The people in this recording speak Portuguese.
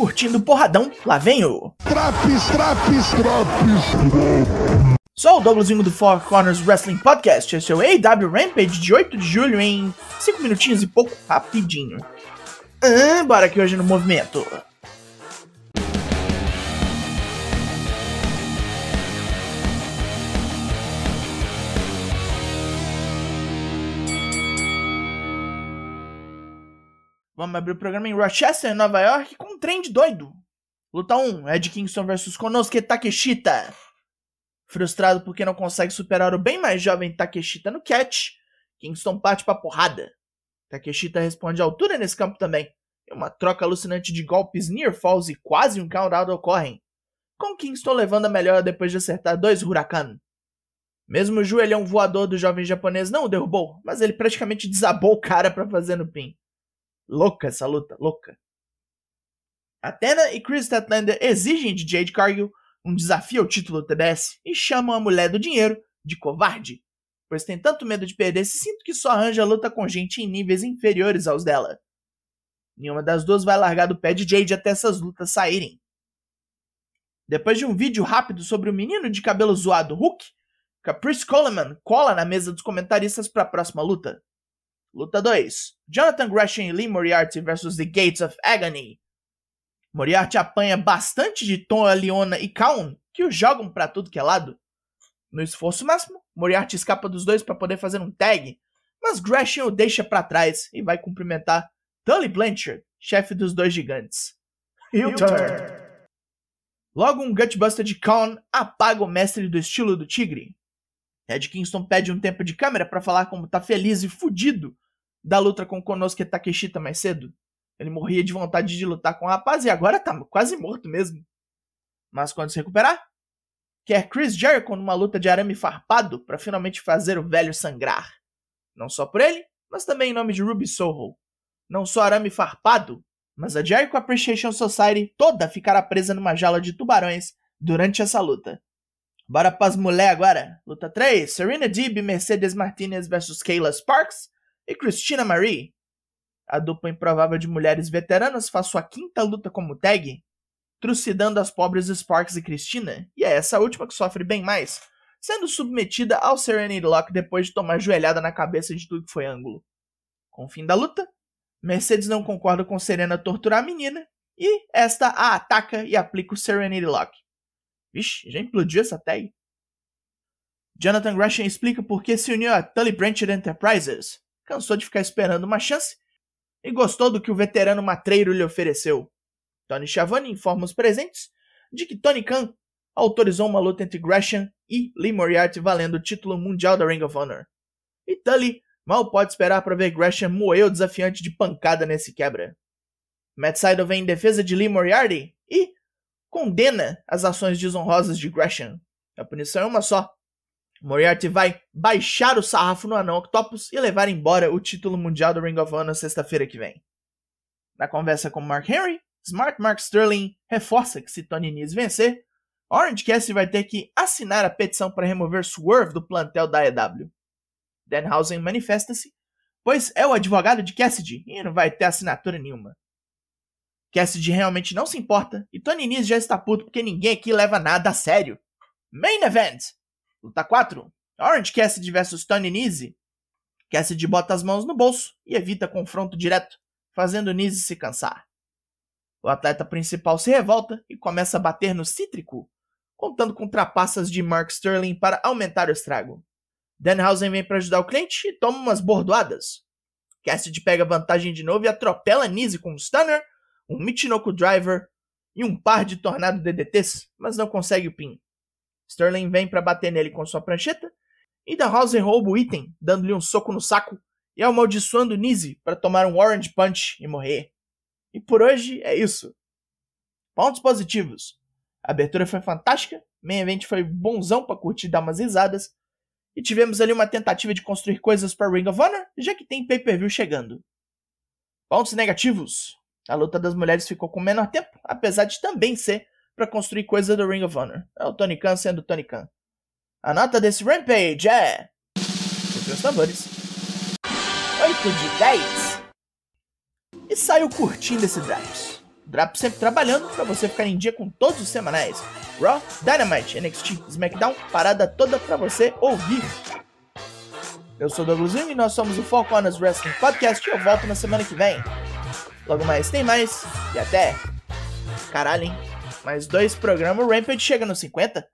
curtindo o porradão, lá vem o. Traps, traps, traps. Sou o Douglasinho do Four Corners Wrestling Podcast. Esse é o AW Rampage de 8 de julho em 5 minutinhos e pouco, rapidinho. Ah, bora aqui hoje no movimento. Vamos abrir o programa em Rochester, Nova York, com um trem de doido. Luta 1, Ed Kingston vs Konosuke Takeshita. Frustrado porque não consegue superar o bem mais jovem Takeshita no catch, Kingston parte pra porrada. Takeshita responde à altura nesse campo também, e uma troca alucinante de golpes near falls e quase um count-out ocorrem, com Kingston levando a melhor depois de acertar dois Huracan. Mesmo o joelhão voador do jovem japonês não o derrubou, mas ele praticamente desabou o cara para fazer no pin. Louca essa luta, louca. Athena e Chris Statlander exigem de Jade Cargill um desafio ao título TBS e chamam a mulher do dinheiro de covarde, pois tem tanto medo de perder se sinto que só arranja luta com gente em níveis inferiores aos dela. Nenhuma das duas vai largar do pé de Jade até essas lutas saírem. Depois de um vídeo rápido sobre o menino de cabelo zoado Hulk, Caprice Coleman cola na mesa dos comentaristas para a próxima luta. Luta 2: Jonathan Gresham e Lee Moriarty vs The Gates of Agony. Moriarty apanha bastante de Tom, Leona e Kaun, que o jogam para tudo que é lado. No esforço máximo, Moriarty escapa dos dois para poder fazer um tag, mas Gresham o deixa para trás e vai cumprimentar Tully Blanchard, chefe dos dois gigantes. U-turn. Logo, um Gutbuster de Kaun apaga o mestre do estilo do tigre. Ed Kingston pede um tempo de câmera para falar como tá feliz e fudido da luta com Konosuke Takeshita mais cedo. Ele morria de vontade de lutar com o rapaz e agora tá quase morto mesmo. Mas quando se recuperar, quer Chris Jericho numa luta de arame farpado para finalmente fazer o velho sangrar. Não só por ele, mas também em nome de Ruby Soho. Não só arame farpado, mas a Jericho Appreciation Society toda ficará presa numa jaula de tubarões durante essa luta. Bora pras mulher agora. Luta 3: Serena Deeb, Mercedes Martinez vs Kayla Sparks e Christina Marie. A dupla improvável de mulheres veteranas faz sua quinta luta como tag, trucidando as pobres Sparks e Christina, e é essa última que sofre bem mais, sendo submetida ao Serenity Lock depois de tomar joelhada na cabeça de tudo que foi ângulo. Com o fim da luta, Mercedes não concorda com Serena torturar a menina, e esta a ataca e aplica o Serenity Lock. Vixe, já implodiu essa tag. Jonathan Gresham explica por que se uniu a Tully Blanchard Enterprises. Cansou de ficar esperando uma chance e gostou do que o veterano matreiro lhe ofereceu. Tony Schiavone informa os presentes de que Tony Khan autorizou uma luta entre Gresham e Lee Moriarty valendo o título mundial da Ring of Honor. E Tully mal pode esperar para ver Gresham moer o desafiante de pancada nesse quebra. Matt Sydal vem em defesa de Lee Moriarty e condena as ações desonrosas de Gresham. A punição é uma só. Moriarty vai baixar o sarrafo no anão Octopus e levar embora o título mundial do Ring of Honor sexta-feira que vem. Na conversa com Mark Henry, Smart Mark Sterling reforça que se Tony Nese vencer, Orange Cassidy vai ter que assinar a petição para remover Swerve do plantel da EW. Danhausen manifesta-se, pois é o advogado de Cassidy e não vai ter assinatura nenhuma. Cassidy realmente não se importa e Tony Nese já está puto porque ninguém aqui leva nada a sério. Main Event! Luta 4. Orange Cassidy vs Tony Nese. Cassidy bota as mãos no bolso e evita confronto direto, fazendo Nese se cansar. O atleta principal se revolta e começa a bater no cítrico, contando com trapaças de Mark Sterling para aumentar o estrago. Danhausen vem para ajudar o cliente e toma umas bordoadas. Cassidy pega vantagem de novo e atropela Nese com um stunner, um Michinoku Driver e um par de Tornado DDTs, mas não consegue o pin. Sterling vem para bater nele com sua prancheta e Danhausen rouba o item, dando-lhe um soco no saco e amaldiçoando Nise para tomar um Orange Punch e morrer. E por hoje é isso. Pontos positivos. A abertura foi fantástica, main event foi bonzão para curtir e dar umas risadas, e tivemos ali uma tentativa de construir coisas para Ring of Honor, já que tem pay-per-view chegando. Pontos negativos. A luta das mulheres ficou com menor tempo, apesar de também ser para construir coisas do Ring of Honor. É o Tony Khan sendo Tony Khan. A nota desse Rampage é. Os tambores. 8 de 10. E saiu curtindo esse draft. Drap sempre trabalhando para você ficar em dia com todos os semanais. Raw, Dynamite, NXT, SmackDown, parada toda para você ouvir. Eu sou o Douglas Jung e nós somos o Four Corners Wrestling Podcast e eu volto na semana que vem. Logo mais tem mais e até. Caralho, hein? Mais dois programas, o Rampage chega nos 50.